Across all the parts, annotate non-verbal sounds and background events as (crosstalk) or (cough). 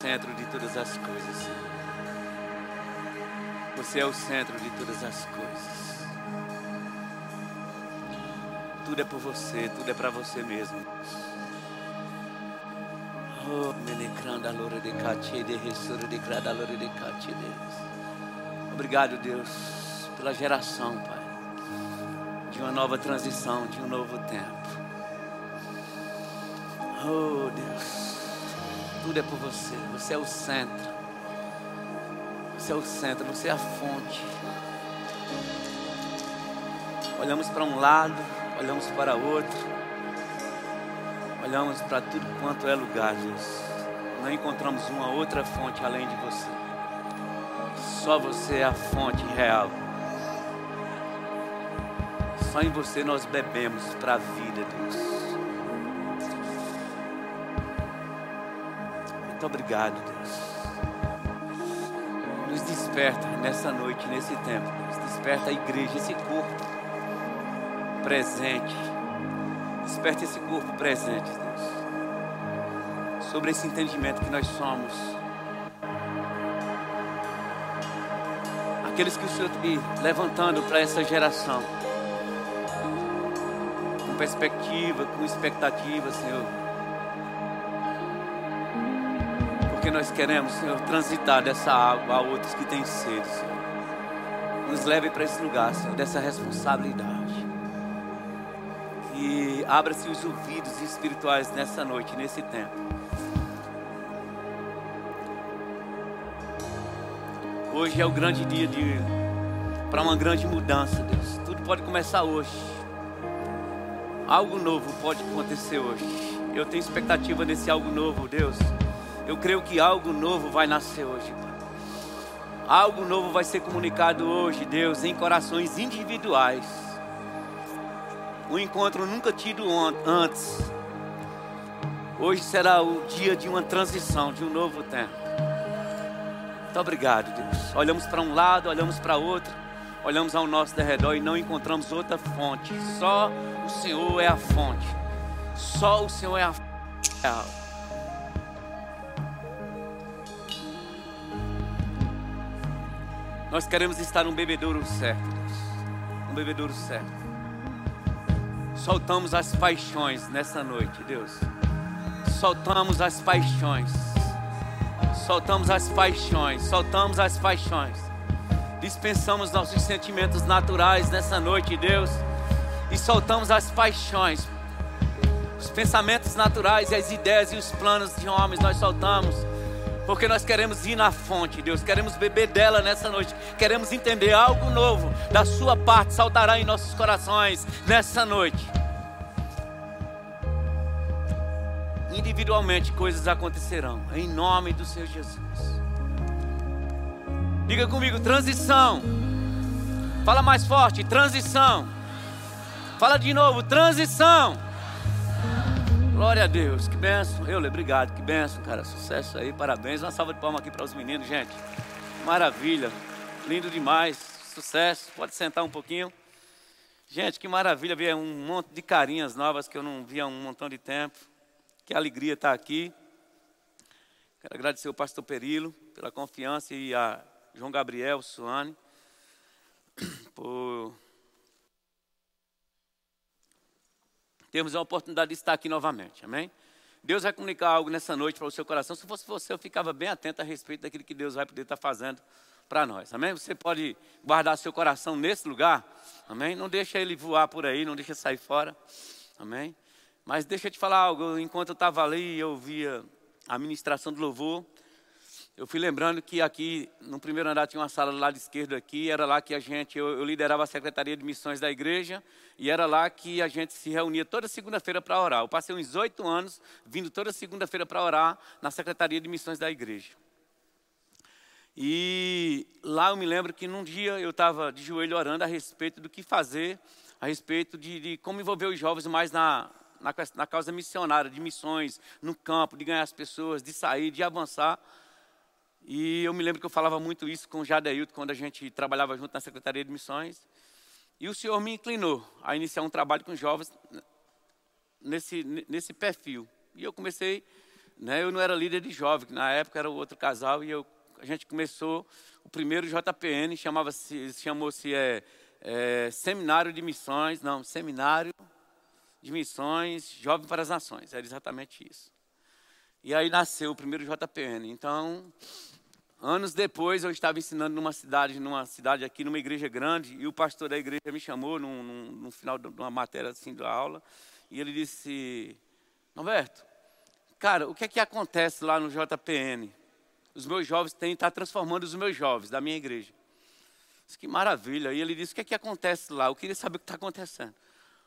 centro de todas as coisas. Você é o centro de todas as coisas. Tudo é por você, tudo é para você mesmo. Oh, menecranda loura de de ressura de grada de catie Obrigado, Deus, pela geração, Pai, de uma nova transição, de um novo tempo. Oh, Deus, tudo é por você, você é o centro. Você é o centro, você é a fonte. Olhamos para um lado, olhamos para outro, olhamos para tudo quanto é lugar. Não encontramos uma outra fonte além de você. Só você é a fonte real. Só em você nós bebemos para a vida, obrigado, Deus nos desperta nessa noite, nesse tempo. Nos desperta a igreja, esse corpo presente. Desperta esse corpo presente, Deus. Sobre esse entendimento que nós somos. Aqueles que o Senhor está levantando para essa geração. Com perspectiva, com expectativa, Senhor porque nós queremos, Senhor, transitar dessa água a outros que têm sede, Senhor. Nos leve para esse lugar, Senhor, dessa responsabilidade. E abra-se os ouvidos espirituais nessa noite, nesse tempo. Hoje é o grande dia de para uma grande mudança, Deus. Tudo pode começar hoje. Algo novo pode acontecer hoje. Eu tenho expectativa nesse algo novo, Deus. Eu creio que algo novo vai nascer hoje, Pai. Algo novo vai ser comunicado hoje, Deus, em corações individuais. Um encontro nunca tido antes. Hoje será o dia de uma transição, de um novo tempo. Muito obrigado, Deus. Olhamos para um lado, olhamos para outro, olhamos ao nosso derredor e não encontramos outra fonte. Só o Senhor é a fonte. Só o Senhor é a fonte. Nós queremos estar num bebedouro certo, Deus. Um bebedouro certo. Soltamos as paixões nessa noite, Deus. Soltamos as paixões. Soltamos as paixões. Soltamos as paixões. Dispensamos nossos sentimentos naturais nessa noite, Deus. E soltamos as paixões. Os pensamentos naturais e as ideias e os planos de homens nós soltamos porque nós queremos ir na fonte, Deus, queremos beber dela nessa noite, queremos entender algo novo da Sua parte, saltará em nossos corações nessa noite. Individualmente coisas acontecerão, em nome do Senhor Jesus. Diga comigo, transição. Fala mais forte, transição. Fala de novo, transição. Glória a Deus, que benção. Eu, obrigado, que benção, cara. Sucesso aí, parabéns. Uma salva de palmas aqui para os meninos, gente. Maravilha, lindo demais. Sucesso. Pode sentar um pouquinho. Gente, que maravilha ver um monte de carinhas novas que eu não via há um montão de tempo. Que alegria estar aqui. Quero agradecer ao pastor Perilo pela confiança e a João Gabriel Suane por temos a oportunidade de estar aqui novamente, amém? Deus vai comunicar algo nessa noite para o seu coração. Se fosse você, eu ficava bem atento a respeito daquilo que Deus vai poder estar fazendo para nós, amém? Você pode guardar seu coração nesse lugar, amém? Não deixa ele voar por aí, não deixa sair fora, amém? Mas deixa eu te falar algo, enquanto eu estava ali, eu via a ministração do louvor, eu fui lembrando que aqui no primeiro andar tinha uma sala do lado esquerdo aqui, era lá que a gente, eu, eu liderava a secretaria de missões da igreja, e era lá que a gente se reunia toda segunda-feira para orar. Eu passei uns oito anos vindo toda segunda-feira para orar na secretaria de missões da igreja. E lá eu me lembro que num dia eu estava de joelho orando a respeito do que fazer, a respeito de, de como envolver os jovens mais na, na, na causa missionária, de missões, no campo, de ganhar as pessoas, de sair, de avançar. E eu me lembro que eu falava muito isso com o Jadeilton quando a gente trabalhava junto na Secretaria de Missões. E o Senhor me inclinou a iniciar um trabalho com jovens nesse, nesse perfil. E eu comecei né, eu não era líder de jovem, na época era outro casal, e eu, a gente começou o primeiro JPN, chamava-se, chamou-se é, é, Seminário de Missões, não, Seminário de Missões Jovem para as Nações, era exatamente isso. E aí nasceu o primeiro JPN. Então, anos depois, eu estava ensinando numa cidade, numa cidade aqui, numa igreja grande, e o pastor da igreja me chamou num, num, no final de uma matéria assim da aula, e ele disse: Norberto, cara, o que é que acontece lá no JPN? Os meus jovens têm estar tá transformando os meus jovens da minha igreja. Disse, que maravilha. E ele disse: o que é que acontece lá? Eu queria saber o que está acontecendo.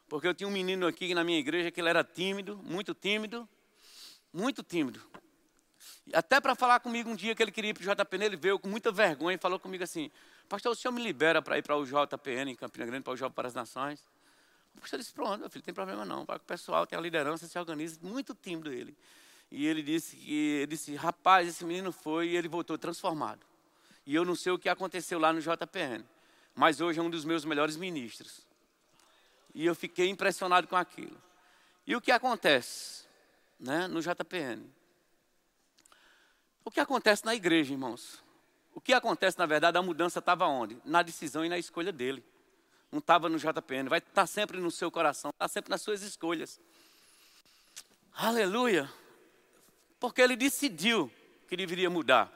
Porque eu tinha um menino aqui na minha igreja que ele era tímido, muito tímido, muito tímido. Até para falar comigo um dia que ele queria ir para o JPN, ele veio com muita vergonha e falou comigo assim: Pastor, o senhor me libera para ir para o JPN em Campina Grande, para o Jovem para as Nações? O pastor disse: Pronto, meu filho, não tem problema não. O pessoal tem a liderança, se organiza. Muito tímido ele. E ele disse que ele disse: Rapaz, esse menino foi e ele voltou transformado. E eu não sei o que aconteceu lá no JPN, mas hoje é um dos meus melhores ministros. E eu fiquei impressionado com aquilo. E o que acontece? né, no JPN. O que acontece na igreja, irmãos? O que acontece, na verdade, a mudança estava onde? Na decisão e na escolha dele. Não estava no JPN, vai estar tá sempre no seu coração, está sempre nas suas escolhas. Aleluia! Porque ele decidiu que deveria mudar.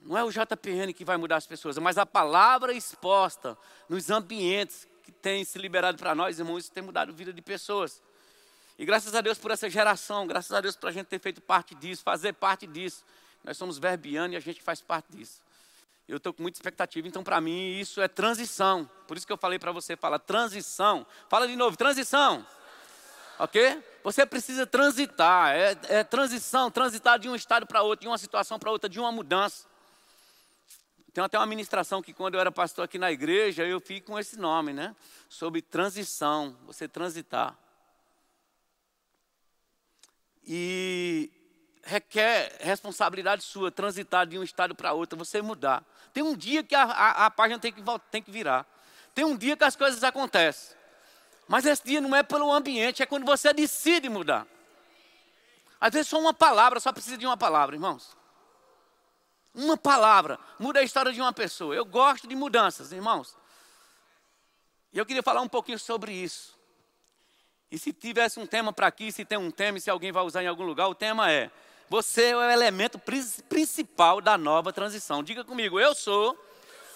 Não é o JPN que vai mudar as pessoas, mas a palavra exposta nos ambientes que tem se liberado para nós, irmãos, isso tem mudado a vida de pessoas. E graças a Deus por essa geração, graças a Deus por a gente ter feito parte disso, fazer parte disso. Nós somos verbianos e a gente faz parte disso. Eu estou com muita expectativa, então para mim isso é transição. Por isso que eu falei para você, fala transição. Fala de novo, transição. Ok? Você precisa transitar, é, é transição, transitar de um estado para outro, de uma situação para outra, de uma mudança. Tem até uma ministração que quando eu era pastor aqui na igreja, eu fiz com esse nome, né? Sobre transição, você transitar e requer responsabilidade sua transitar de um estado para outro, você mudar. Tem um dia que a, a, a página tem que, tem que virar. Tem um dia que as coisas acontecem. Mas esse dia não é pelo ambiente, é quando você decide mudar. Às vezes só uma palavra, só precisa de uma palavra, irmãos. Uma palavra muda a história de uma pessoa. Eu gosto de mudanças, irmãos. E eu queria falar um pouquinho sobre isso. E se tivesse um tema para aqui, se tem um tema e se alguém vai usar em algum lugar, o tema é: você é o elemento principal da nova transição. Diga comigo, eu sou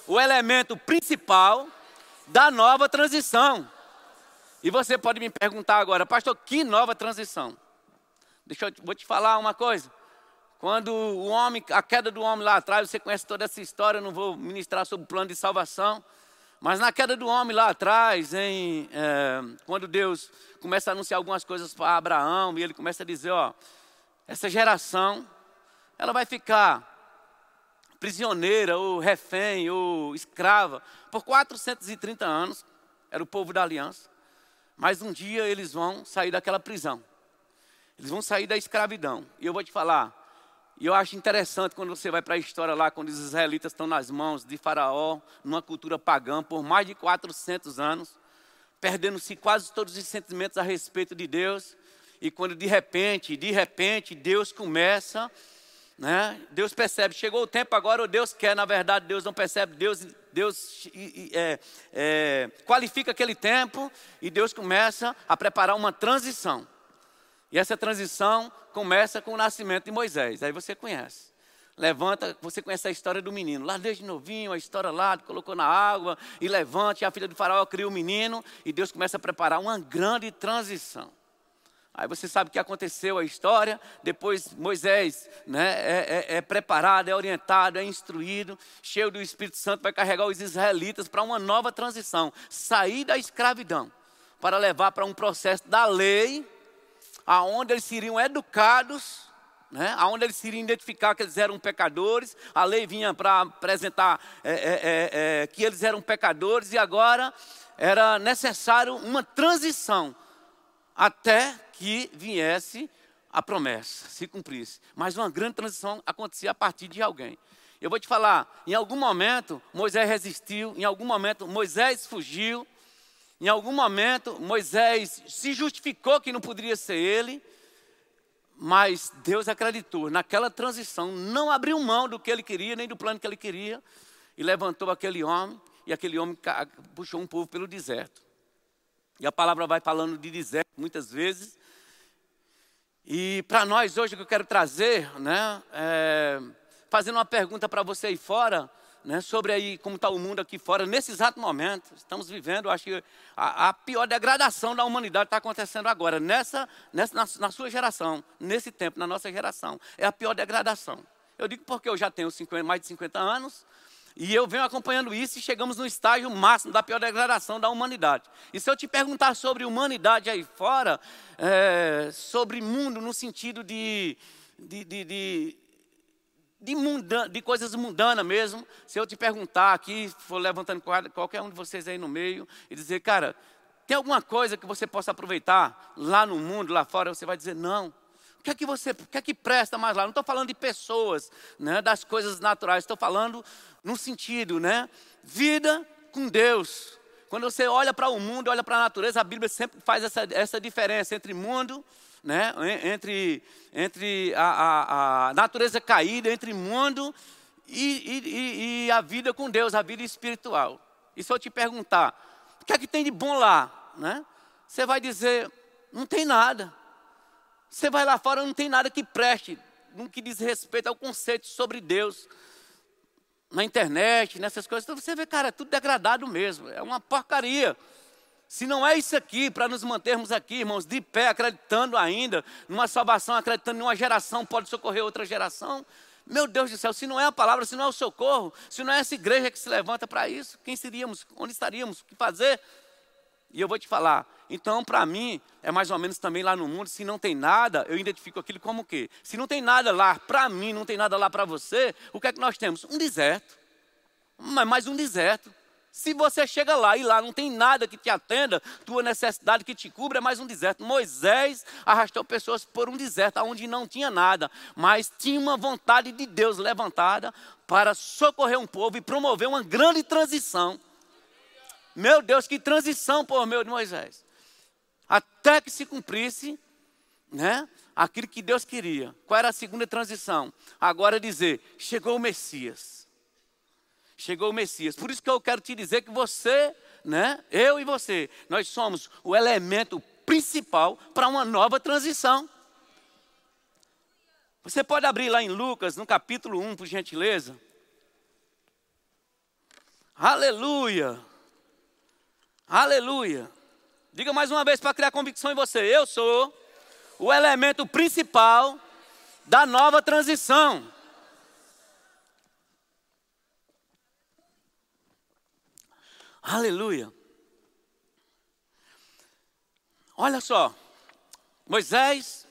o elemento principal da nova transição. E você pode me perguntar agora, pastor, que nova transição? Deixa eu vou te falar uma coisa. Quando o homem, a queda do homem lá atrás, você conhece toda essa história, eu não vou ministrar sobre o plano de salvação. Mas na queda do homem lá atrás, em, é, quando Deus começa a anunciar algumas coisas para Abraão, e ele começa a dizer, ó, essa geração, ela vai ficar prisioneira, ou refém, ou escrava, por 430 anos, era o povo da aliança. Mas um dia eles vão sair daquela prisão. Eles vão sair da escravidão. E eu vou te falar, e eu acho interessante quando você vai para a história lá, quando os israelitas estão nas mãos de Faraó, numa cultura pagã, por mais de 400 anos, perdendo-se quase todos os sentimentos a respeito de Deus. E quando de repente, de repente, Deus começa, né? Deus percebe, chegou o tempo agora, ou Deus quer, na verdade, Deus não percebe, Deus, Deus é, é, qualifica aquele tempo e Deus começa a preparar uma transição. E essa transição começa com o nascimento de Moisés. Aí você conhece. Levanta, você conhece a história do menino. Lá desde novinho, a história lá, colocou na água e levante. A filha do faraó cria o menino e Deus começa a preparar uma grande transição. Aí você sabe o que aconteceu, a história. Depois Moisés né, é, é, é, preparado, é orientado, é instruído, cheio do Espírito Santo, vai carregar os israelitas para uma nova transição sair da escravidão para levar para um processo da lei aonde eles seriam educados, né, aonde eles seriam identificar que eles eram pecadores. A lei vinha para apresentar é, é, é, é, que eles eram pecadores e agora era necessário uma transição até que viesse a promessa, se cumprisse. Mas uma grande transição acontecia a partir de alguém. Eu vou te falar, em algum momento Moisés resistiu, em algum momento Moisés fugiu, em algum momento, Moisés se justificou que não poderia ser ele, Mas Deus acreditou naquela transição, não abriu mão do que ele queria, nem do plano que ele queria, e levantou aquele homem, e aquele homem puxou um povo pelo deserto. E a palavra vai falando de deserto muitas vezes. E para nós hoje o que eu quero trazer, né, é, fazendo uma pergunta para você aí fora, né, sobre aí como está o mundo aqui fora, nesse exato momento. Estamos vivendo, acho que a, a pior degradação da humanidade está acontecendo agora, nessa, nessa na, na, sua geração, nesse tempo, na nossa geração. É a pior degradação. Eu digo porque eu já tenho 50, mais de 50 anos, e eu venho acompanhando isso e chegamos no estágio máximo da pior degradação da humanidade. E se eu te perguntar sobre humanidade aí fora, é, sobre mundo no sentido de, de, de, de de, munda, de coisas mundanas mesmo. Se eu te perguntar aqui, for levantando qualquer um de vocês aí no meio e dizer, cara, tem alguma coisa que você possa aproveitar lá no mundo, lá fora? Você vai dizer, não. O que é que você, o que é que presta mais lá? Não estou falando de pessoas, né, das coisas naturais. Estou falando no sentido, né, vida com Deus. Quando você olha para o mundo, olha para a natureza, a Bíblia sempre faz essa, essa diferença entre mundo né, entre, entre a, a, a natureza caída, entre mundo e, e, e, a vida com Deus, a vida espiritual. E se eu te perguntar, o que é que tem de bom lá? Né? Você vai dizer, não tem nada. Você vai lá fora, não tem nada que preste, no que diz respeito ao conceito sobre Deus. Na internet, nessas coisas, então você vê, cara, é tudo degradado mesmo, é uma porcaria. Se não é isso aqui, para nos mantermos aqui, irmãos, de pé, acreditando ainda numa salvação, acreditando em uma geração pode socorrer outra geração, meu Deus do céu, se não é a palavra, se não é o socorro, se não é essa igreja que se levanta para isso, quem seríamos? Onde estaríamos? O que fazer? E eu vou te falar, então para mim, é mais ou menos também lá no mundo, se não tem nada, eu identifico aquilo como o quê? Se não tem nada lá para mim, não tem nada lá para você, o que é que nós temos? Um deserto. Mas mais um deserto. Se você chega lá e lá não tem nada que te atenda, tua necessidade que te cubra é mais um deserto. Moisés arrastou pessoas por um deserto onde não tinha nada, mas tinha uma vontade de Deus levantada para socorrer um povo e promover uma grande transição. Meu Deus, que transição por meio de Moisés. Até que se cumprisse, né, aquilo que Deus queria. Qual era a segunda transição? Agora dizer, chegou o Messias chegou o Messias. Por isso que eu quero te dizer que você, né, eu e você, nós somos o elemento principal para uma nova transição. Você pode abrir lá em Lucas, no capítulo 1, por gentileza. Aleluia! Aleluia! Diga mais uma vez para criar convicção em você. Eu sou o elemento principal da nova transição. Aleluia. Olha só, Moisés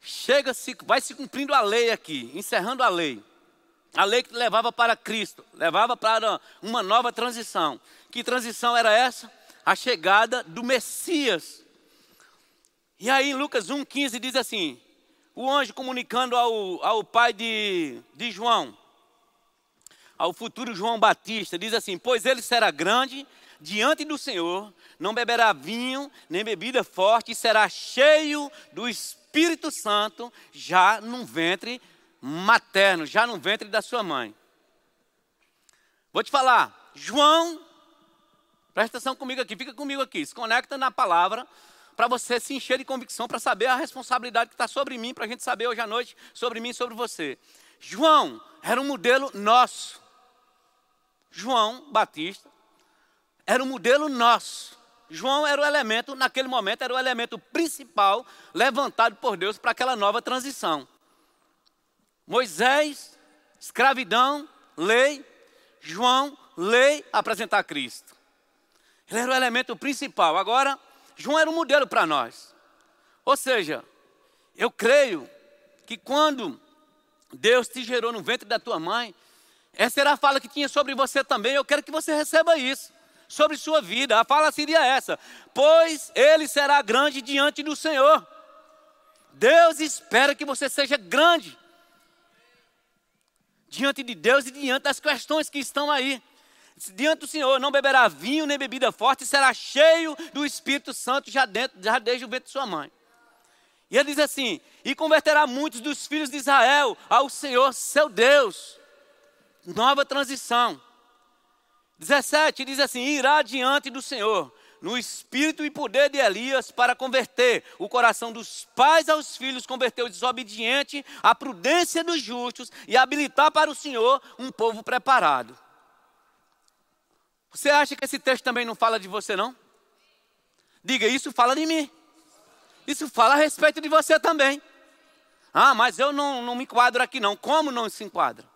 chega, -se, vai se cumprindo a lei aqui, encerrando a lei. A lei que levava para Cristo, levava para uma nova transição. Que transição era essa? A chegada do Messias. E aí Lucas 1,15 diz assim: o anjo comunicando ao, ao pai de, de João, ao futuro João Batista, diz assim: Pois ele será grande diante do Senhor, não beberá vinho nem bebida forte, e será cheio do Espírito Santo, já no ventre materno, já no ventre da sua mãe. Vou te falar, João, presta atenção comigo aqui, fica comigo aqui, se conecta na palavra, para você se encher de convicção, para saber a responsabilidade que está sobre mim, para a gente saber hoje à noite sobre mim e sobre você. João era um modelo nosso. João Batista era o modelo nosso. João era o elemento, naquele momento, era o elemento principal levantado por Deus para aquela nova transição. Moisés, escravidão, lei, João, lei, apresentar Cristo. Ele era o elemento principal. Agora, João era um modelo para nós. Ou seja, eu creio que quando Deus te gerou no ventre da tua mãe, essa era a fala que tinha sobre você também. Eu quero que você receba isso sobre sua vida. A fala seria essa: Pois ele será grande diante do Senhor. Deus espera que você seja grande diante de Deus e diante das questões que estão aí. Diante do Senhor, não beberá vinho nem bebida forte, será cheio do Espírito Santo já, dentro, já desde o ventre de sua mãe. E ele diz assim: E converterá muitos dos filhos de Israel ao Senhor seu Deus. Nova transição. 17 diz assim: Irá diante do Senhor no espírito e poder de Elias para converter o coração dos pais aos filhos, converter o desobediente à prudência dos justos e habilitar para o Senhor um povo preparado. Você acha que esse texto também não fala de você, não? Diga, isso fala de mim. Isso fala a respeito de você também. Ah, mas eu não, não me enquadro aqui, não. Como não se enquadra?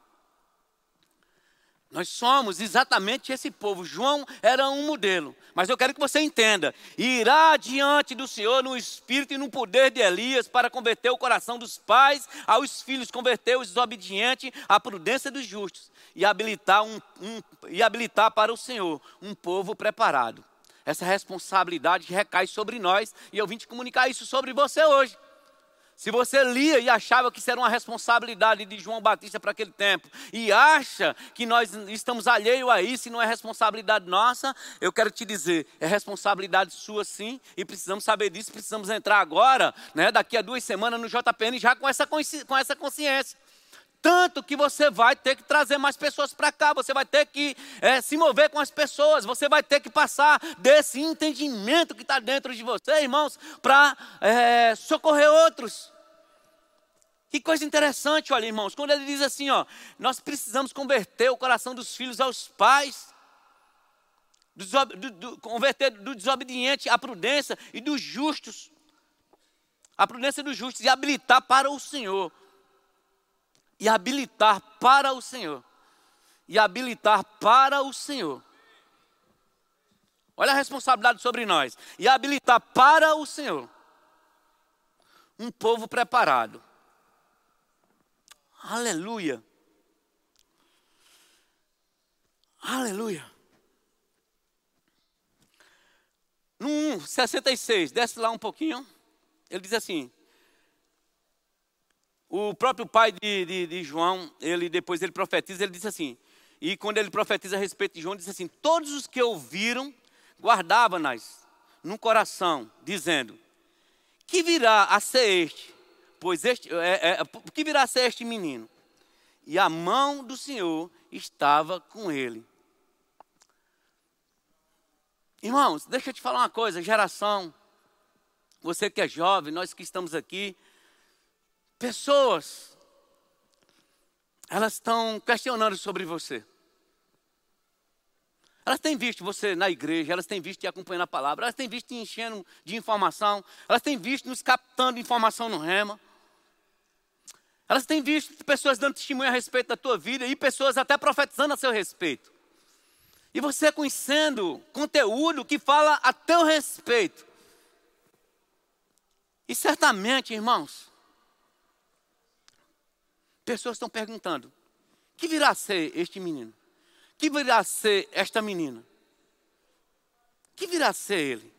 Nós somos exatamente esse povo. João era um modelo. Mas eu quero que você entenda: irá diante do Senhor no espírito e no poder de Elias para converter o coração dos pais aos filhos, converter os desobedientes à prudência dos justos e habilitar, um, um, e habilitar para o Senhor um povo preparado. Essa responsabilidade recai sobre nós e eu vim te comunicar isso sobre você hoje. Se você lia e achava que isso era uma responsabilidade de João Batista para aquele tempo, e acha que nós estamos alheios a isso e não é responsabilidade nossa, eu quero te dizer, é responsabilidade sua sim, e precisamos saber disso, precisamos entrar agora, né, daqui a duas semanas no JPN já com essa consciência. Tanto que você vai ter que trazer mais pessoas para cá, você vai ter que é, se mover com as pessoas, você vai ter que passar desse entendimento que está dentro de você, irmãos, para é, socorrer outros. Que coisa interessante, olha, irmãos, quando ele diz assim, ó, nós precisamos converter o coração dos filhos aos pais, do, do, converter do desobediente à prudência e dos justos, a prudência dos justos e habilitar para o Senhor e habilitar para o Senhor. E habilitar para o Senhor. Olha a responsabilidade sobre nós. E habilitar para o Senhor um povo preparado. Aleluia. Aleluia. No 66, desce lá um pouquinho. Ele diz assim: o próprio pai de, de, de, João, ele depois ele profetiza, ele disse assim, e quando ele profetiza a respeito de João, ele diz assim, todos os que ouviram, guardavam-nas no coração, dizendo, que virá a ser este, pois este, é, é, que virá a ser este menino? E a mão do Senhor estava com ele. Irmãos, deixa eu te falar uma coisa, geração, você que é jovem, nós que estamos aqui, pessoas, elas estão questionando sobre você. Elas têm visto você na igreja, elas têm visto te acompanhando a palavra, elas têm visto te enchendo de informação, elas têm visto nos captando informação no rema. Elas têm visto pessoas dando testemunho a respeito da tua vida e pessoas até profetizando a seu respeito. E você conhecendo conteúdo que fala a teu respeito. E certamente, irmãos, Pessoas estão perguntando: que virá a ser este menino? Que virá a ser esta menina? Que virá a ser ele?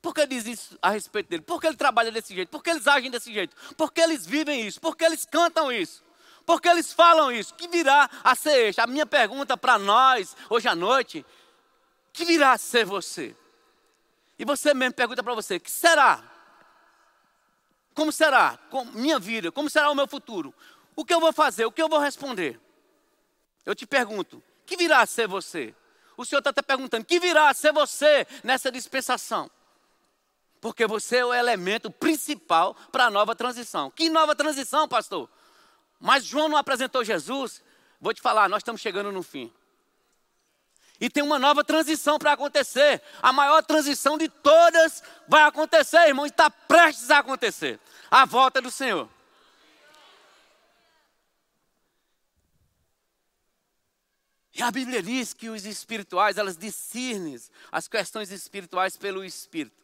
Por que diz isso a respeito dele? Por que ele trabalha desse jeito? Por que eles agem desse jeito? Por que eles vivem isso? Por que eles cantam isso? Por que eles falam isso? Que virá a ser este? A minha pergunta para nós, hoje à noite, que virá a ser você? E você mesmo pergunta para você, que será? Como será? Minha vida? Como será o meu futuro? O que eu vou fazer? O que eu vou responder? Eu te pergunto: que virá a ser você? O Senhor está até perguntando: que virá a ser você nessa dispensação? Porque você é o elemento principal para a nova transição. Que nova transição, pastor? Mas João não apresentou Jesus. Vou te falar, nós estamos chegando no fim. E tem uma nova transição para acontecer. A maior transição de todas vai acontecer, irmão, e está prestes a acontecer. A volta do Senhor. E a Bíblia diz que os espirituais, elas discernem as questões espirituais pelo Espírito.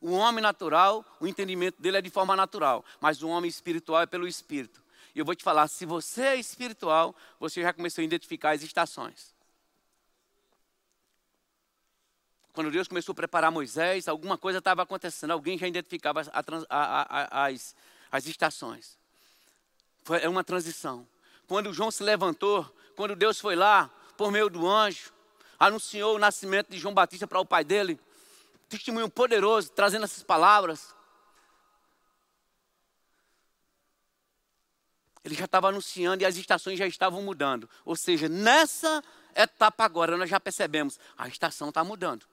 O homem natural, o entendimento dele é de forma natural, mas o homem espiritual é pelo Espírito. E eu vou te falar, se você é espiritual, você já começou a identificar as estações. Quando Deus começou a preparar Moisés, alguma coisa estava acontecendo, alguém já identificava a, a, as, as estações. Foi é uma transição. Quando João se levantou, quando Deus foi lá, por meio do anjo, anunciou o nascimento de João Batista para o pai dele, testemunho poderoso, trazendo essas palavras. Ele já estava anunciando e as estações já estavam mudando. Ou seja, nessa etapa agora, nós já percebemos, a estação está mudando.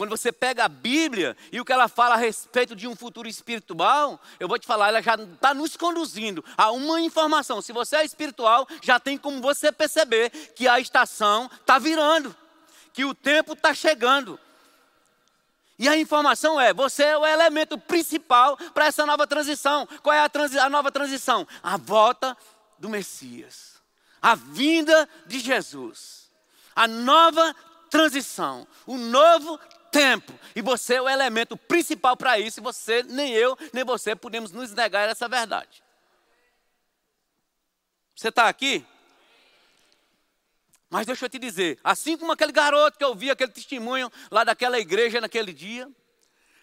Quando você pega a Bíblia e o que ela fala a respeito de um futuro espiritual, eu vou te falar, ela já está nos conduzindo a uma informação. Se você é espiritual, já tem como você perceber que a estação está virando, que o tempo está chegando. E a informação é: você é o elemento principal para essa nova transição. Qual é a, transi a nova transição? A volta do Messias, a vinda de Jesus, a nova transição, o novo tempo. E você é o elemento principal para isso. E você, nem eu, nem você podemos nos negar essa verdade. Você está aqui? Mas deixa eu te dizer, assim como aquele garoto que eu vi, aquele testemunho lá daquela igreja naquele dia,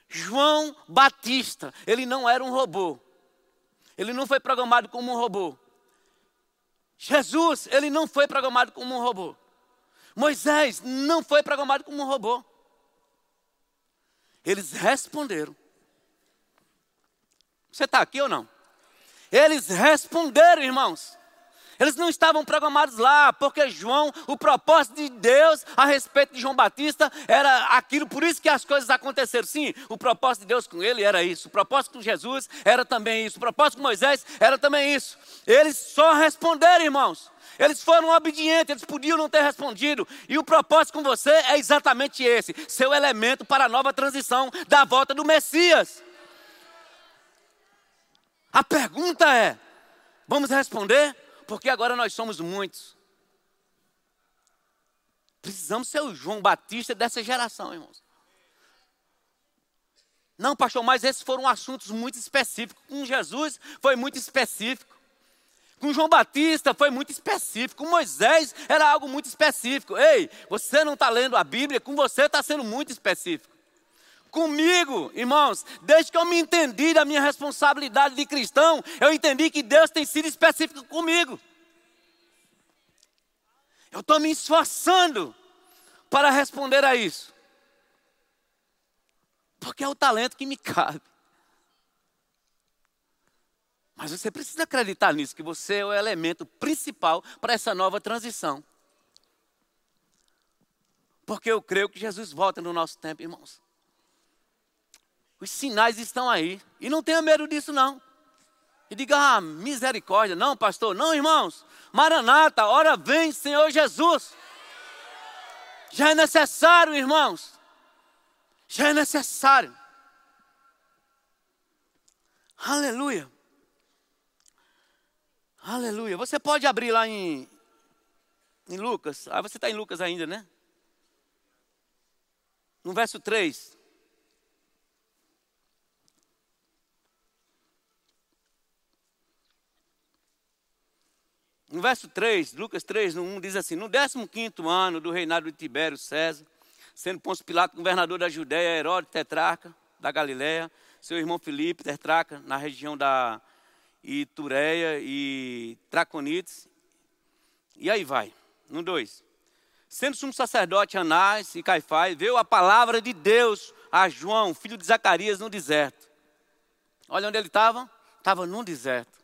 João Batista, ele não era um robô. Ele não foi programado como um robô. Jesus, ele não foi programado como um robô. Moisés não foi programado como um robô. Eles responderam. Você está aqui ou não? Eles responderam, irmãos. Eles não estavam programados lá, porque João, o propósito de Deus a respeito de João Batista era aquilo, por isso que as coisas aconteceram. Sim, o propósito de Deus com ele era isso, o propósito com Jesus era também isso, o propósito com Moisés era também isso. Eles só responderam, irmãos. Eles foram obedientes, eles podiam não ter respondido. E o propósito com você é exatamente esse: seu elemento para a nova transição da volta do Messias. A pergunta é: vamos responder? Porque agora nós somos muitos. Precisamos ser o João Batista dessa geração, irmãos. Não, pastor, mas esses foram assuntos muito específicos. Com Jesus foi muito específico. Com João Batista foi muito específico. Com Moisés era algo muito específico. Ei, você não está lendo a Bíblia, com você está sendo muito específico. Comigo, irmãos, desde que eu me entendi da minha responsabilidade de cristão, eu entendi que Deus tem sido específico comigo. Eu estou me esforçando para responder a isso. Porque é o talento que me cabe. Mas você precisa acreditar nisso, que você é o elemento principal para essa nova transição. Porque eu creio que Jesus volta no nosso tempo, irmãos. Os sinais estão aí. E não tenha medo disso, não. E diga, ah, misericórdia. Não, pastor, não, irmãos. Maranata, hora vem, Senhor Jesus. Já é necessário, irmãos. Já é necessário. Aleluia. Aleluia. Você pode abrir lá em, em Lucas. Ah, você está em Lucas ainda, né? No verso 3. No verso 3, Lucas 3, no 1, diz assim: No 15 ano do reinado de Tibério César, sendo Pôncio Pilato governador da Judéia, Herodes tetrarca da Galiléia, seu irmão Filipe tetrarca na região da e Tureia e Traconites. E aí vai. No 2. Sendo sumo sacerdote Anás e Caifás, veio a palavra de Deus a João, filho de Zacarias, no deserto. Olha onde ele estava? Estava num deserto.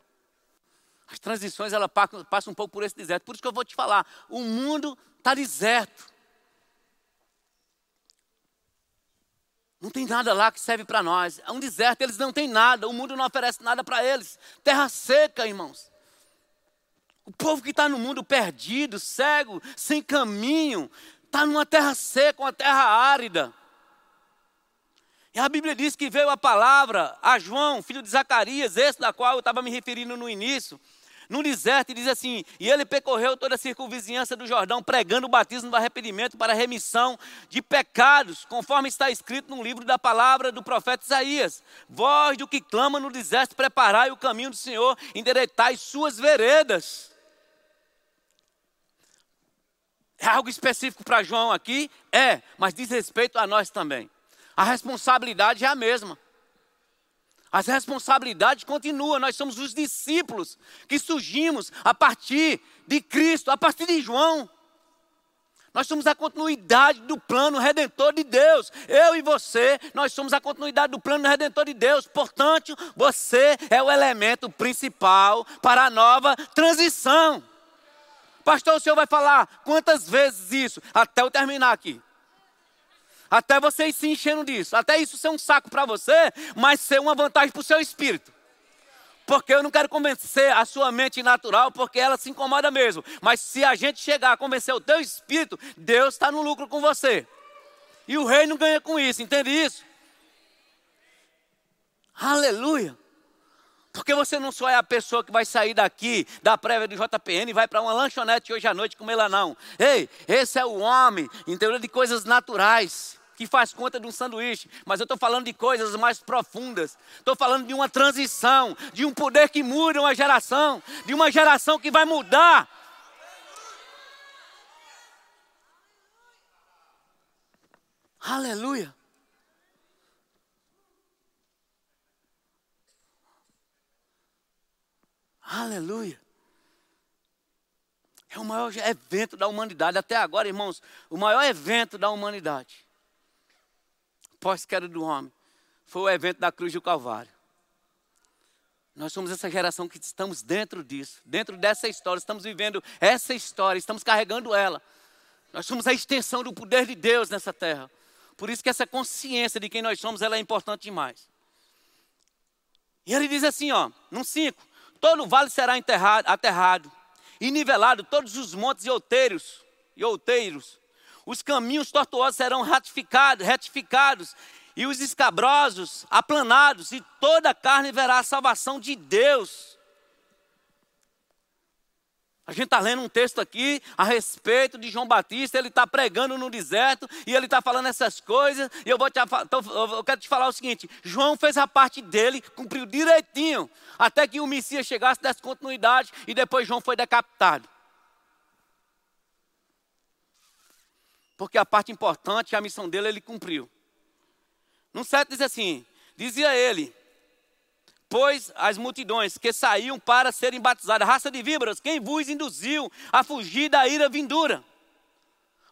As transições ela passam um pouco por esse deserto. Por isso que eu vou te falar, o mundo está deserto. Não tem nada lá que serve para nós. É um deserto, eles não têm nada. O mundo não oferece nada para eles. Terra seca, irmãos. O povo que está no mundo perdido, cego, sem caminho, está numa terra seca, uma terra árida. E a Bíblia diz que veio a palavra a João, filho de Zacarias, esse da qual eu estava me referindo no início no deserto, e diz assim: E ele percorreu toda a circunvizinhança do Jordão, pregando o batismo do arrependimento para a remissão de pecados, conforme está escrito no livro da palavra do profeta Isaías: Voz do que clama no deserto, preparai o caminho do Senhor, endereitai suas veredas. É algo específico para João aqui? É, mas diz respeito a nós também. A responsabilidade é a mesma. As responsabilidades continuam, nós somos os discípulos que surgimos a partir de Cristo, a partir de João. Nós somos a continuidade do plano redentor de Deus. Eu e você, nós somos a continuidade do plano redentor de Deus. Portanto, você é o elemento principal para a nova transição. Pastor, o senhor vai falar quantas vezes isso? Até eu terminar aqui. Até vocês se enchendo disso. Até isso ser um saco para você, mas ser uma vantagem para o seu espírito. Porque eu não quero convencer a sua mente natural, porque ela se incomoda mesmo. Mas se a gente chegar a convencer o teu espírito, Deus está no lucro com você. E o rei não ganha com isso, entende isso? Aleluia. Porque você não só é a pessoa que vai sair daqui da prévia do JPN e vai para uma lanchonete hoje à noite comer lá, não. Ei, esse é o homem, entendeu? De coisas naturais, que faz conta de um sanduíche. Mas eu estou falando de coisas mais profundas. Estou falando de uma transição, de um poder que muda uma geração, de uma geração que vai mudar. Aleluia. Aleluia. É o maior evento da humanidade. Até agora, irmãos, o maior evento da humanidade, pós-queda do homem, foi o evento da cruz do Calvário. Nós somos essa geração que estamos dentro disso, dentro dessa história, estamos vivendo essa história, estamos carregando ela. Nós somos a extensão do poder de Deus nessa terra. Por isso que essa consciência de quem nós somos, ela é importante demais. E ele diz assim, ó, num 5, todo vale será enterrado, aterrado, e nivelado todos os montes e outeiros, e outeiros. Os caminhos tortuosos serão ratificados, retificados, e os escabrosos aplanados, e toda a carne verá a salvação de Deus. A gente está lendo um texto aqui a respeito de João Batista, ele está pregando no deserto e ele está falando essas coisas. E eu, vou te, eu quero te falar o seguinte: João fez a parte dele, cumpriu direitinho, até que o Messias chegasse, desse continuidade e depois João foi decapitado. Porque a parte importante, a missão dele, ele cumpriu. No 7 diz assim: dizia ele, pois as multidões que saíam para serem batizadas, raça de víboras, quem vos induziu a fugir da ira vindura?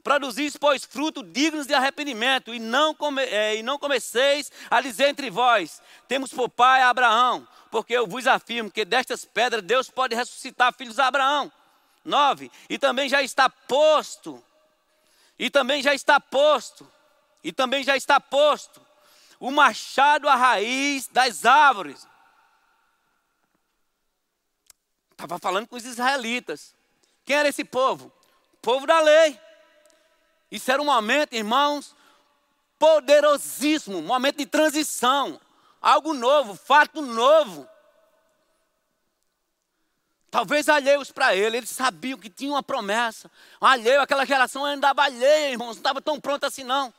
Produzis, pois, fruto dignos de arrependimento, e não, come, é, e não comeceis a dizer entre vós: temos por pai Abraão, porque eu vos afirmo que destas pedras Deus pode ressuscitar filhos de Abraão. 9. E também já está posto, e também já está posto, e também já está posto o machado à raiz das árvores. Estava falando com os israelitas. Quem era esse povo? O povo da lei. Isso era um momento, irmãos, poderosíssimo, um momento de transição, algo novo, fato novo. Talvez alheios para ele, eles sabiam que tinha uma promessa. Alheio, aquela geração andava alheia, irmãos, não estava tão pronta assim não.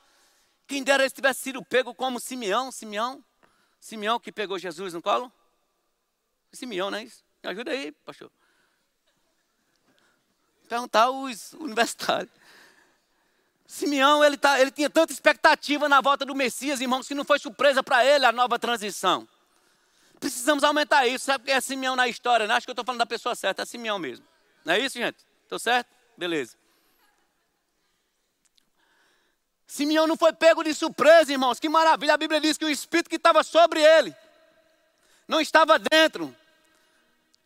Quem dera eles tivesse sido pego como Simeão, Simeão, Simeão que pegou Jesus no colo? Simeão, não é isso? Me ajuda aí, pastor. Perguntar os universitários. Simeão, ele, tá, ele tinha tanta expectativa na volta do Messias, irmãos, que não foi surpresa para ele a nova transição. Precisamos aumentar isso. Sabe quem é Simeão na história? Né? Acho que eu estou falando da pessoa certa, é Simeão mesmo. Não é isso, gente? Estou certo? Beleza. Simeão não foi pego de surpresa, irmãos. Que maravilha. A Bíblia diz que o Espírito que estava sobre ele não estava dentro.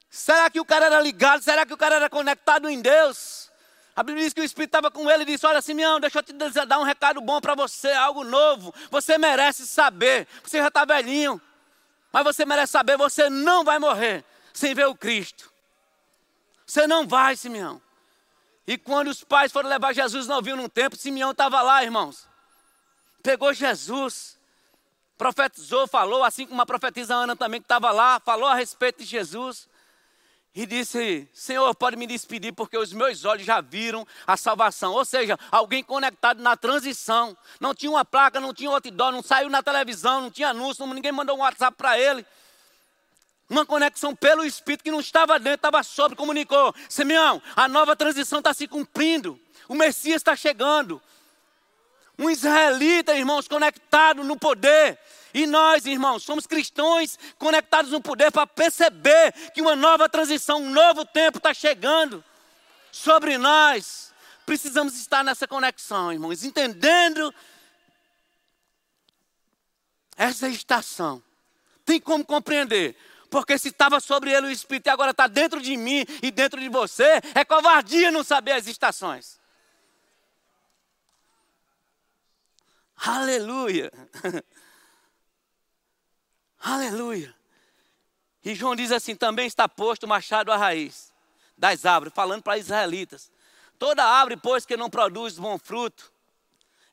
Será que o cara era ligado? Será que o cara era conectado em Deus? A Bíblia diz que o Espírito estava com ele e disse: Olha, Simeão, deixa eu te dar um recado bom para você, algo novo. Você merece saber. Você já está velhinho, mas você merece saber: você não vai morrer sem ver o Cristo. Você não vai, Simeão. E quando os pais foram levar Jesus novinho num tempo, Simeão estava lá, irmãos. Pegou Jesus, profetizou, falou, assim como a profetisa Ana também que estava lá, falou a respeito de Jesus e disse: Senhor, pode me despedir, porque os meus olhos já viram a salvação. Ou seja, alguém conectado na transição. Não tinha uma placa, não tinha outdoor, não saiu na televisão, não tinha anúncio, ninguém mandou um WhatsApp para ele. Uma conexão pelo Espírito que não estava dentro, estava sobre, comunicou: Simeão, a nova transição está se cumprindo, o Messias está chegando. Um israelita, irmãos, conectado no poder, e nós, irmãos, somos cristãos conectados no poder para perceber que uma nova transição, um novo tempo está chegando sobre nós. precisamos estar nessa conexão, irmãos, entendendo essa estação. Tem como compreender. Porque se estava sobre ele o Espírito e agora está dentro de mim e dentro de você, é covardia não saber as estações. Aleluia. (laughs) Aleluia. E João diz assim: também está posto o machado à raiz das árvores, falando para israelitas. Toda árvore, pois, que não produz bom fruto,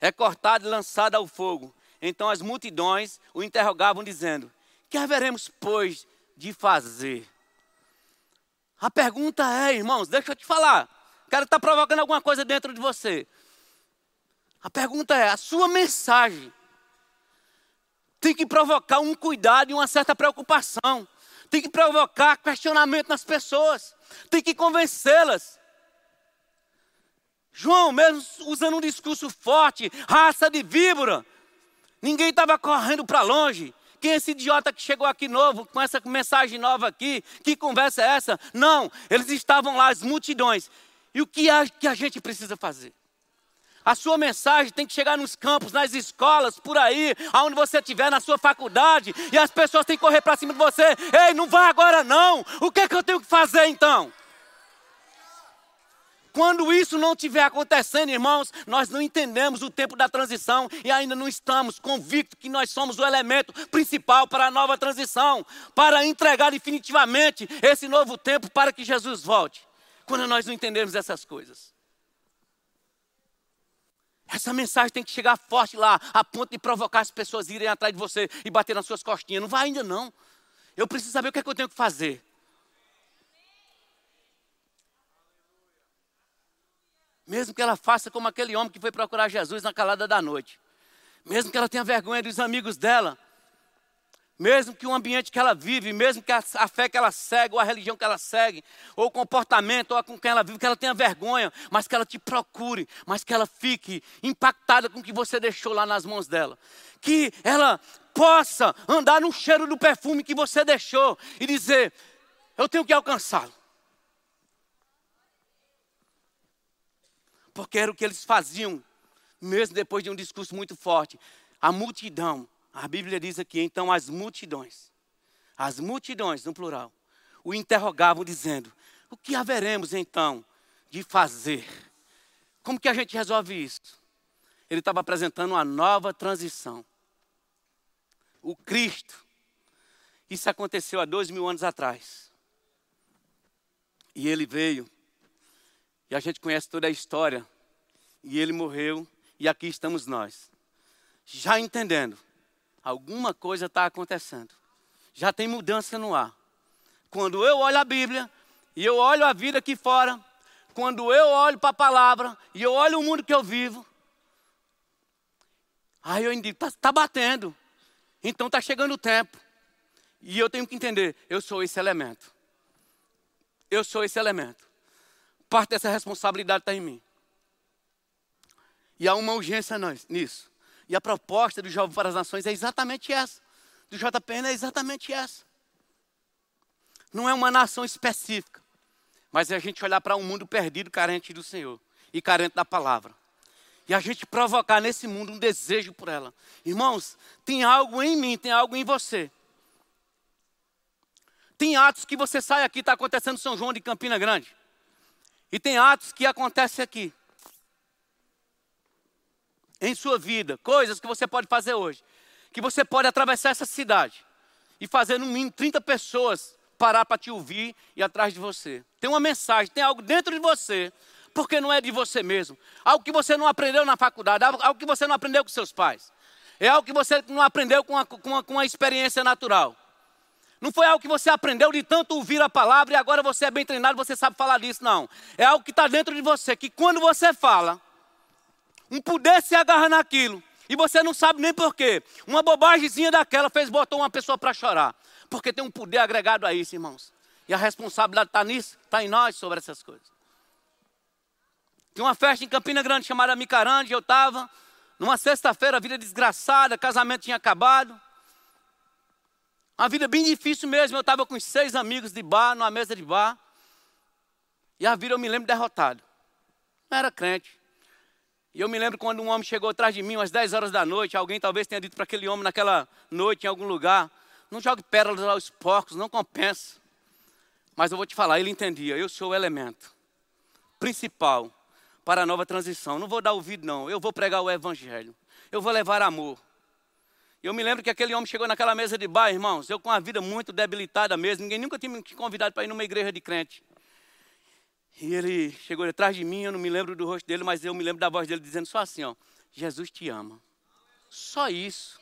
é cortada e lançada ao fogo. Então as multidões o interrogavam, dizendo: Que haveremos, pois, de fazer? A pergunta é, irmãos, deixa eu te falar. Quero estar provocando alguma coisa dentro de você. A pergunta é: a sua mensagem tem que provocar um cuidado e uma certa preocupação. Tem que provocar questionamento nas pessoas. Tem que convencê-las. João, mesmo usando um discurso forte, raça de víbora, ninguém estava correndo para longe. Quem é esse idiota que chegou aqui novo, com essa mensagem nova aqui? Que conversa é essa? Não, eles estavam lá, as multidões. E o que, é que a gente precisa fazer? A sua mensagem tem que chegar nos campos, nas escolas, por aí, aonde você estiver, na sua faculdade, e as pessoas têm que correr para cima de você. Ei, não vá agora não. O que é que eu tenho que fazer então? Quando isso não estiver acontecendo, irmãos, nós não entendemos o tempo da transição e ainda não estamos convictos que nós somos o elemento principal para a nova transição, para entregar definitivamente esse novo tempo para que Jesus volte. Quando nós não entendemos essas coisas. Essa mensagem tem que chegar forte lá, a ponto de provocar as pessoas irem atrás de você e bater nas suas costinhas. Não vai ainda não. Eu preciso saber o que, é que eu tenho que fazer. Mesmo que ela faça como aquele homem que foi procurar Jesus na calada da noite. Mesmo que ela tenha vergonha dos amigos dela mesmo que o ambiente que ela vive, mesmo que a, a, fé que ela segue, ou a religião que ela segue, ou o comportamento, ou com quem ela vive, que ela tenha vergonha, mas que ela te procure, mas que ela fique impactada com o que você deixou lá nas mãos dela. Que ela possa andar no cheiro do perfume que você deixou e dizer: Eu tenho que alcançá-lo. Porque era o que eles faziam, mesmo depois de um discurso muito forte. A multidão a Bíblia diz aqui, então as multidões, as multidões no plural, o interrogavam dizendo: O que haveremos então de fazer? Como que a gente resolve isso? Ele estava apresentando uma nova transição. O Cristo. Isso aconteceu há dois mil anos atrás. E ele veio. E a gente conhece toda a história. E ele morreu. E aqui estamos nós. Já entendendo alguma coisa está acontecendo. Já tem mudança no ar. Quando eu olho a Bíblia e eu olho a vida aqui fora, quando eu olho para a palavra e eu olho o mundo que eu vivo, aí eu indico, está tá batendo. Então está chegando o tempo. E eu tenho que entender, eu sou esse elemento. Eu sou esse elemento. Parte dessa responsabilidade está em mim. E há uma urgência nisso. E a proposta do Jovem para as Nações é exatamente essa. Do JPN é exatamente essa. Não é uma nação específica, mas é a gente olhar para um mundo perdido, carente do Senhor e carente da palavra. E a gente provocar nesse mundo um desejo por ela. Irmãos, tem algo em mim, tem algo em você. Tem atos que você sai aqui, está acontecendo em São João de Campina Grande. E tem atos que acontecem aqui em sua vida, coisas que você pode fazer hoje, que você pode atravessar essa cidade e fazer no mínimo 30 pessoas parar para te ouvir e atrás de você. Tem uma mensagem, tem algo dentro de você, porque não é de você mesmo. Algo que você não aprendeu na faculdade, algo que você não aprendeu com seus pais. É algo que você não aprendeu com a, com a, com a experiência natural. Não foi algo que você aprendeu de tanto ouvir a palavra e agora você é bem treinado, você sabe falar disso, não. É algo que está dentro de você, que quando você fala, um poder se agarra naquilo. E você não sabe nem porquê. Uma bobagemzinha daquela fez botou uma pessoa para chorar. Porque tem um poder agregado a isso, irmãos. E a responsabilidade está nisso, está em nós sobre essas coisas. Tinha uma festa em Campina Grande chamada Micarande, eu estava. Numa sexta-feira, vida desgraçada, casamento tinha acabado. Uma vida bem difícil mesmo. Eu estava com seis amigos de bar, numa mesa de bar. E a vida eu me lembro derrotado. não era crente. E eu me lembro quando um homem chegou atrás de mim, às 10 horas da noite, alguém talvez tenha dito para aquele homem naquela noite, em algum lugar, não jogue pérolas aos porcos, não compensa. Mas eu vou te falar, ele entendia, eu sou o elemento principal para a nova transição. Não vou dar ouvido, não. Eu vou pregar o evangelho. Eu vou levar amor. Eu me lembro que aquele homem chegou naquela mesa de bar, irmãos, eu com a vida muito debilitada mesmo, ninguém nunca tinha me convidado para ir numa igreja de crente. E ele chegou atrás de mim, eu não me lembro do rosto dele, mas eu me lembro da voz dele dizendo só assim, ó, Jesus te ama. Só isso.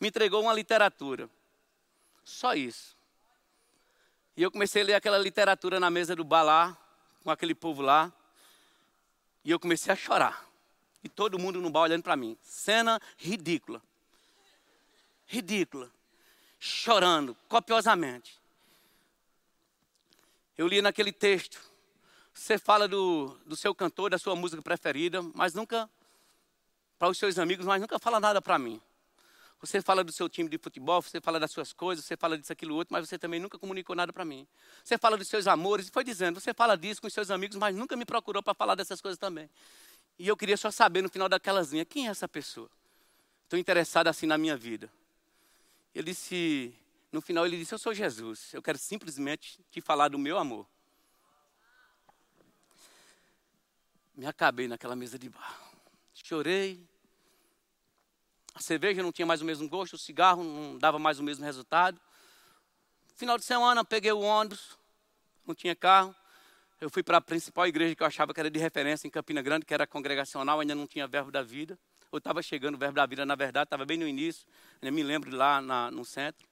Me entregou uma literatura. Só isso. E eu comecei a ler aquela literatura na mesa do bar lá, com aquele povo lá. E eu comecei a chorar. E todo mundo no bar olhando para mim. Cena ridícula. Ridícula. Chorando copiosamente. Eu li naquele texto você fala do, do seu cantor, da sua música preferida, mas nunca, para os seus amigos, mas nunca fala nada para mim. Você fala do seu time de futebol, você fala das suas coisas, você fala disso, aquilo, outro, mas você também nunca comunicou nada para mim. Você fala dos seus amores, e foi dizendo, você fala disso com os seus amigos, mas nunca me procurou para falar dessas coisas também. E eu queria só saber no final daquelas linhas, quem é essa pessoa? Estou interessado assim na minha vida. Ele disse, no final ele disse, eu sou Jesus, eu quero simplesmente te falar do meu amor. Me acabei naquela mesa de bar. Chorei. A cerveja não tinha mais o mesmo gosto, o cigarro não dava mais o mesmo resultado. Final de semana, peguei o ônibus, não tinha carro. Eu fui para a principal igreja que eu achava que era de referência em Campina Grande, que era congregacional, ainda não tinha verbo da vida. Ou estava chegando o verbo da vida, na verdade, estava bem no início. Eu me lembro lá na, no centro.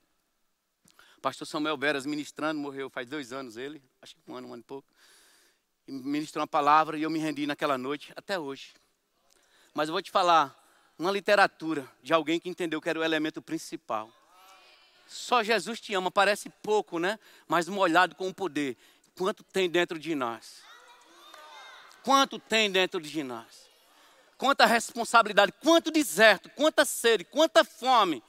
pastor Samuel Veras ministrando, morreu faz dois anos ele, acho que um ano, um ano e pouco ministrou uma palavra e eu me rendi naquela noite até hoje. Mas eu vou te falar, uma literatura de alguém que entendeu que era o elemento principal. Só Jesus te ama, parece pouco, né? Mas molhado com o poder. Quanto tem dentro de nós? Quanto tem dentro de nós? Quanta responsabilidade, quanto deserto, quanta sede, quanta fome.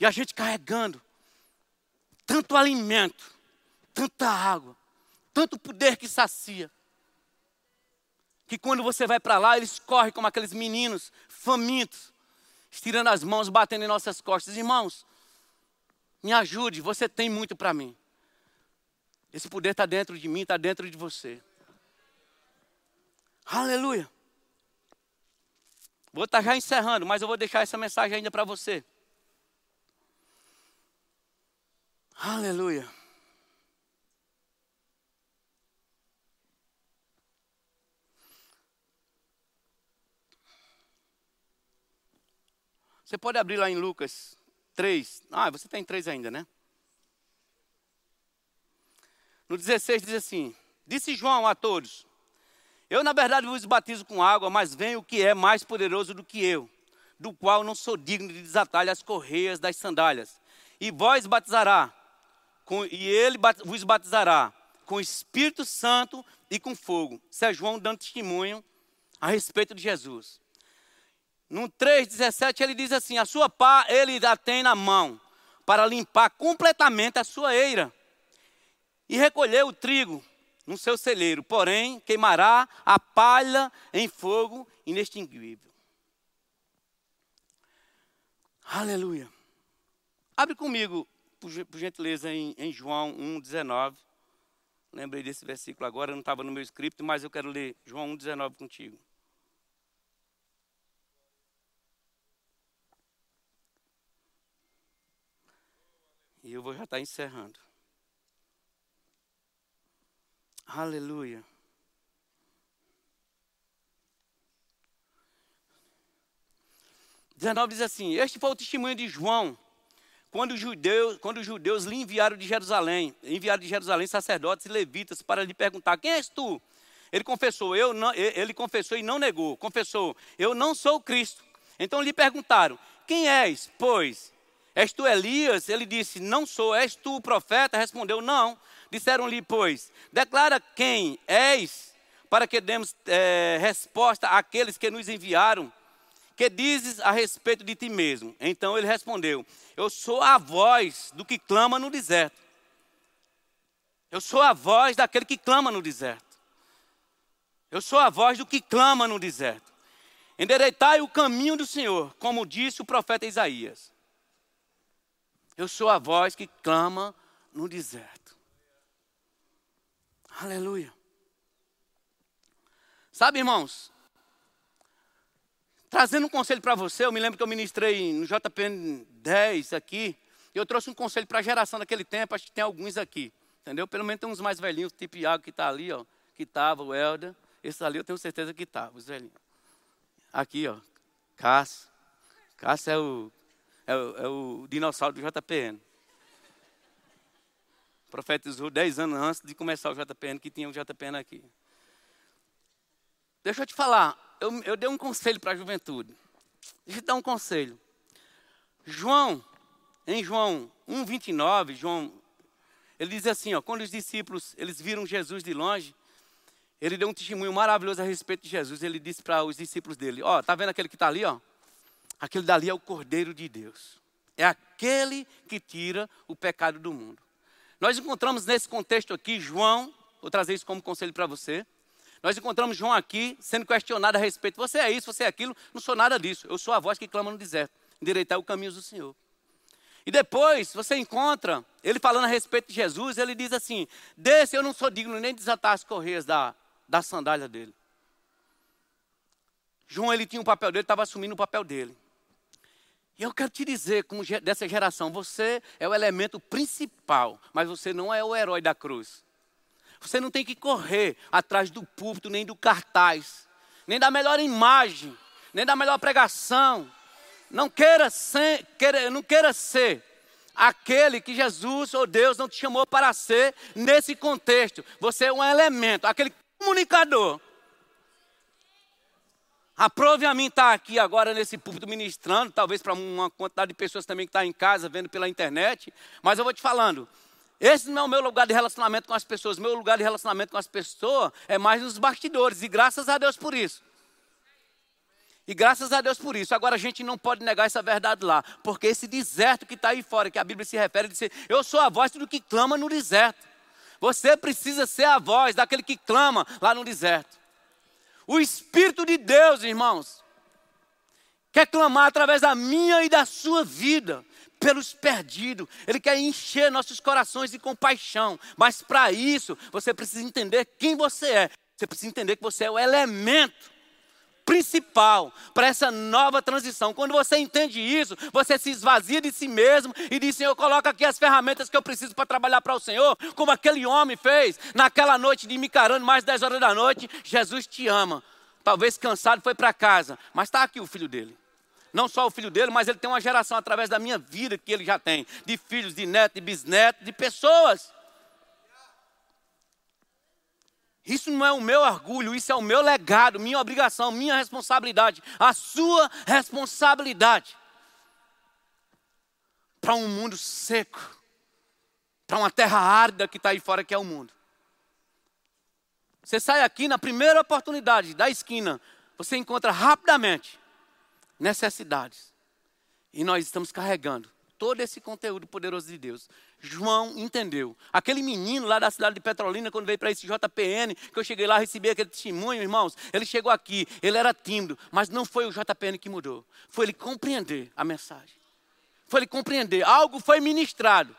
E a gente carregando tanto alimento, tanta água, tanto poder que sacia que quando você vai para lá, eles correm como aqueles meninos famintos, estirando as mãos, batendo em nossas costas. Irmãos, me ajude, você tem muito para mim. Esse poder está dentro de mim, está dentro de você. Aleluia. Vou estar tá já encerrando, mas eu vou deixar essa mensagem ainda para você. Aleluia. Você pode abrir lá em Lucas 3. Ah, você tem 3 ainda, né? No 16 diz assim: Disse João a todos: Eu, na verdade, vos batizo com água, mas vem o que é mais poderoso do que eu, do qual não sou digno de desatar as correias das sandálias. E vós batizará, com, e ele vos batizará com Espírito Santo e com fogo. Isso é João dando testemunho a respeito de Jesus. No 3,17 ele diz assim: A sua pá ele a tem na mão, para limpar completamente a sua eira, e recolher o trigo no seu celeiro, porém queimará a palha em fogo inextinguível. Aleluia. Abre comigo, por gentileza, em, em João 1,19. Lembrei desse versículo agora, não estava no meu script, mas eu quero ler João 1,19 contigo. E eu vou já estar encerrando. Aleluia. Dezenove diz assim: Este foi o testemunho de João, quando os judeus, quando os judeus lhe enviaram de Jerusalém, enviaram de Jerusalém sacerdotes e levitas para lhe perguntar: Quem és tu? Ele confessou, eu não, ele confessou e não negou. Confessou, eu não sou Cristo. Então lhe perguntaram: Quem és? Pois És tu Elias? Ele disse: Não sou. És tu o profeta? Respondeu: Não. Disseram-lhe, pois, declara quem és, para que demos é, resposta àqueles que nos enviaram. Que dizes a respeito de ti mesmo? Então ele respondeu: Eu sou a voz do que clama no deserto. Eu sou a voz daquele que clama no deserto. Eu sou a voz do que clama no deserto. Endereitai o caminho do Senhor, como disse o profeta Isaías. Eu sou a voz que clama no deserto. Aleluia. Sabe, irmãos, trazendo um conselho para você, eu me lembro que eu ministrei no JPN 10 aqui, eu trouxe um conselho para a geração daquele tempo, acho que tem alguns aqui, entendeu? Pelo menos tem uns mais velhinhos, tipo Iago que está ali, ó, que estava, o Helder, esse ali eu tenho certeza que estava, os velhinhos. Aqui, ó, Cássio. Cássio é o, é o, é o dinossauro do JPN. Profetizou 10 anos antes de começar o JPN, que tinha o JPN aqui. Deixa eu te falar, eu, eu dei um conselho para a juventude. Deixa eu te dar um conselho. João, em João 1,29, João, ele diz assim, ó, quando os discípulos, eles viram Jesus de longe, ele deu um testemunho maravilhoso a respeito de Jesus. Ele disse para os discípulos dele: Ó, tá vendo aquele que está ali? Ó? Aquele dali é o Cordeiro de Deus. É aquele que tira o pecado do mundo. Nós encontramos nesse contexto aqui João, vou trazer isso como conselho para você. Nós encontramos João aqui sendo questionado a respeito: você é isso, você é aquilo? Não sou nada disso. Eu sou a voz que clama no deserto, endireitar o caminho do Senhor. E depois você encontra ele falando a respeito de Jesus, ele diz assim: Desse eu não sou digno nem de desatar as correias da, da sandália dele. João, ele tinha um papel dele, estava assumindo o papel dele. E eu quero te dizer, como dessa geração, você é o elemento principal, mas você não é o herói da cruz. Você não tem que correr atrás do púlpito, nem do cartaz, nem da melhor imagem, nem da melhor pregação. Não queira ser, queira, não queira ser aquele que Jesus ou Deus não te chamou para ser nesse contexto. Você é um elemento, aquele comunicador. Aprove a mim estar aqui agora nesse púlpito ministrando, talvez para uma quantidade de pessoas também que está em casa, vendo pela internet, mas eu vou te falando, esse não é o meu lugar de relacionamento com as pessoas, meu lugar de relacionamento com as pessoas é mais nos bastidores, e graças a Deus por isso. E graças a Deus por isso. Agora a gente não pode negar essa verdade lá, porque esse deserto que está aí fora, que a Bíblia se refere, diz: Eu sou a voz do que clama no deserto. Você precisa ser a voz daquele que clama lá no deserto. O Espírito de Deus, irmãos, quer clamar através da minha e da sua vida pelos perdidos. Ele quer encher nossos corações de compaixão. Mas para isso, você precisa entender quem você é. Você precisa entender que você é o elemento principal para essa nova transição. Quando você entende isso, você se esvazia de si mesmo e diz: Senhor, coloca aqui as ferramentas que eu preciso para trabalhar para o Senhor, como aquele homem fez naquela noite de Micarano, mais 10 horas da noite. Jesus te ama. Talvez cansado foi para casa, mas está aqui o filho dele. Não só o filho dele, mas ele tem uma geração através da minha vida que ele já tem, de filhos, de netos, de bisnetos, de pessoas. Isso não é o meu orgulho, isso é o meu legado, minha obrigação, minha responsabilidade, a sua responsabilidade. Para um mundo seco, para uma terra árida que está aí fora, que é o mundo. Você sai aqui na primeira oportunidade da esquina, você encontra rapidamente necessidades. E nós estamos carregando todo esse conteúdo poderoso de Deus. João entendeu. Aquele menino lá da cidade de Petrolina, quando veio para esse JPN, que eu cheguei lá, recebi aquele testemunho, irmãos, ele chegou aqui, ele era tímido, mas não foi o JPN que mudou. Foi ele compreender a mensagem. Foi ele compreender. Algo foi ministrado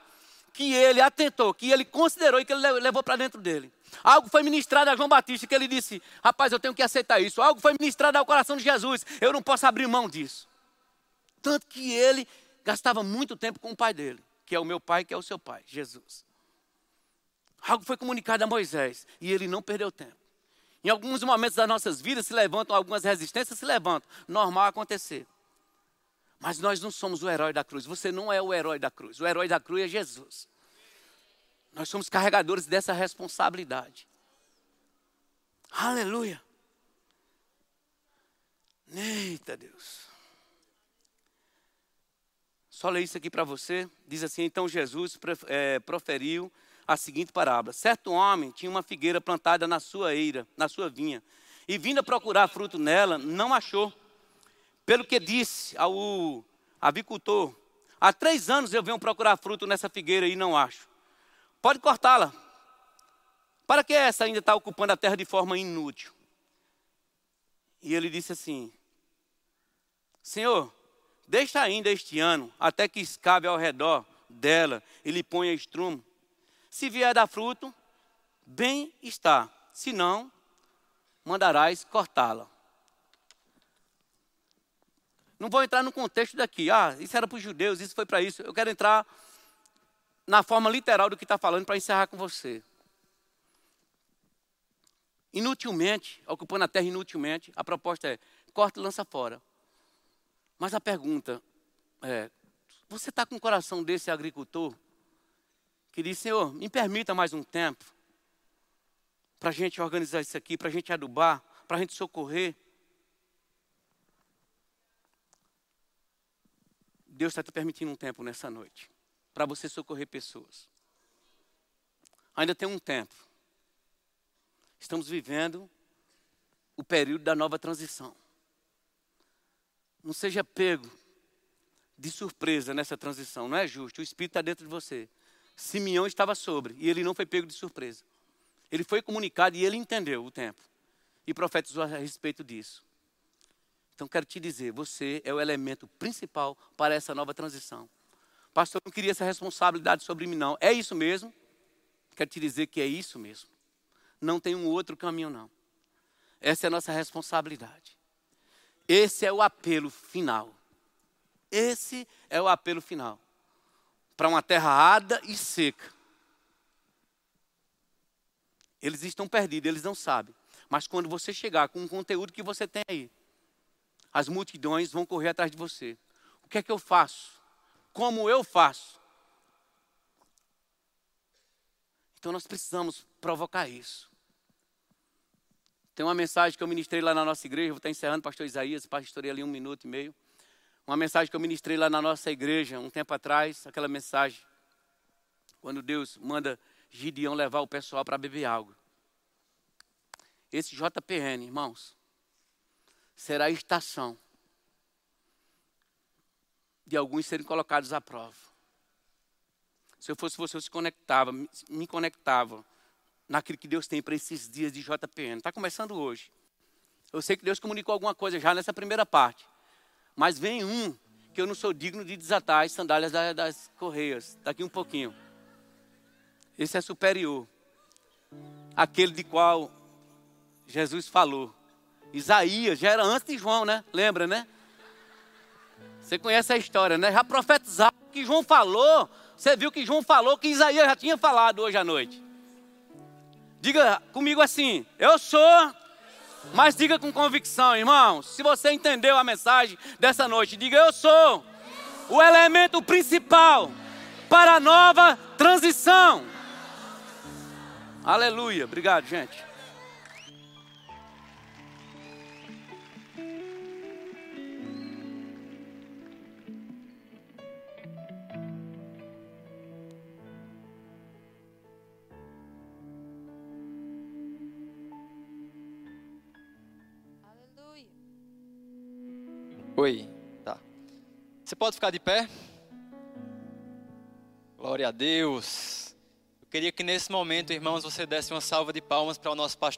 que ele atentou, que ele considerou e que ele levou para dentro dele. Algo foi ministrado a João Batista que ele disse: Rapaz, eu tenho que aceitar isso. Algo foi ministrado ao coração de Jesus. Eu não posso abrir mão disso. Tanto que ele gastava muito tempo com o pai dele, que é o meu pai, que é o seu pai, Jesus. Algo foi comunicado a Moisés e ele não perdeu tempo. Em alguns momentos das nossas vidas se levantam algumas resistências, se levantam. Normal acontecer. Mas nós não somos o herói da cruz. Você não é o herói da cruz. O herói da cruz é Jesus. Nós somos carregadores dessa responsabilidade. Aleluia. Eita Deus. Só ler isso aqui para você. Diz assim: Então Jesus é, proferiu a seguinte parábola: Certo homem tinha uma figueira plantada na sua eira, na sua vinha, e vindo a procurar fruto nela, não achou. Pelo que disse ao avicultor: Há três anos eu venho procurar fruto nessa figueira e não acho. Pode cortá-la. Para que essa ainda está ocupando a terra de forma inútil? E ele disse assim: Senhor, deixa ainda este ano, até que escabe ao redor dela e lhe ponha estrumo. Se vier dar fruto, bem está. Se não, mandarás cortá-la. Não vou entrar no contexto daqui. Ah, isso era para os judeus, isso foi para isso. Eu quero entrar na forma literal do que está falando para encerrar com você. Inutilmente, ocupando a terra inutilmente, a proposta é corta e lança fora. Mas a pergunta é: você está com o coração desse agricultor que diz, Senhor, me permita mais um tempo para a gente organizar isso aqui, para a gente adubar, para a gente socorrer? Deus está te permitindo um tempo nessa noite para você socorrer pessoas. Ainda tem um tempo. Estamos vivendo o período da nova transição. Não seja pego de surpresa nessa transição, não é justo. O Espírito está dentro de você. Simeão estava sobre e ele não foi pego de surpresa. Ele foi comunicado e ele entendeu o tempo e profetizou a respeito disso. Então quero te dizer, você é o elemento principal para essa nova transição. Pastor, não queria essa responsabilidade sobre mim, não. É isso mesmo? Quero te dizer que é isso mesmo. Não tem um outro caminho, não. Essa é a nossa responsabilidade. Esse é o apelo final. Esse é o apelo final. Para uma terra árida e seca. Eles estão perdidos, eles não sabem. Mas quando você chegar com o conteúdo que você tem aí, as multidões vão correr atrás de você. O que é que eu faço? Como eu faço? Então nós precisamos provocar isso. Tem uma mensagem que eu ministrei lá na nossa igreja, vou estar encerrando, pastor Isaías, pastorei ali um minuto e meio. Uma mensagem que eu ministrei lá na nossa igreja um tempo atrás, aquela mensagem, quando Deus manda Gideão levar o pessoal para beber água. Esse JPN, irmãos, será a estação de alguns serem colocados à prova. Se eu fosse você, eu se conectava, me conectava naquilo que Deus tem para esses dias de JPN. Está começando hoje. Eu sei que Deus comunicou alguma coisa já nessa primeira parte. Mas vem um que eu não sou digno de desatar as sandálias das correias. Daqui um pouquinho. Esse é superior. Aquele de qual Jesus falou. Isaías, já era antes de João, né? Lembra, né? Você conhece a história, né? Já profetizava que João falou. Você viu que João falou que Isaías já tinha falado hoje à noite. Diga comigo assim: Eu sou. Mas diga com convicção, irmãos. Se você entendeu a mensagem dessa noite, diga: Eu sou o elemento principal para a nova transição. Aleluia. Obrigado, gente. Oi, tá. Você pode ficar de pé? Glória a Deus. Eu queria que nesse momento, irmãos, você desse uma salva de palmas para o nosso pastor.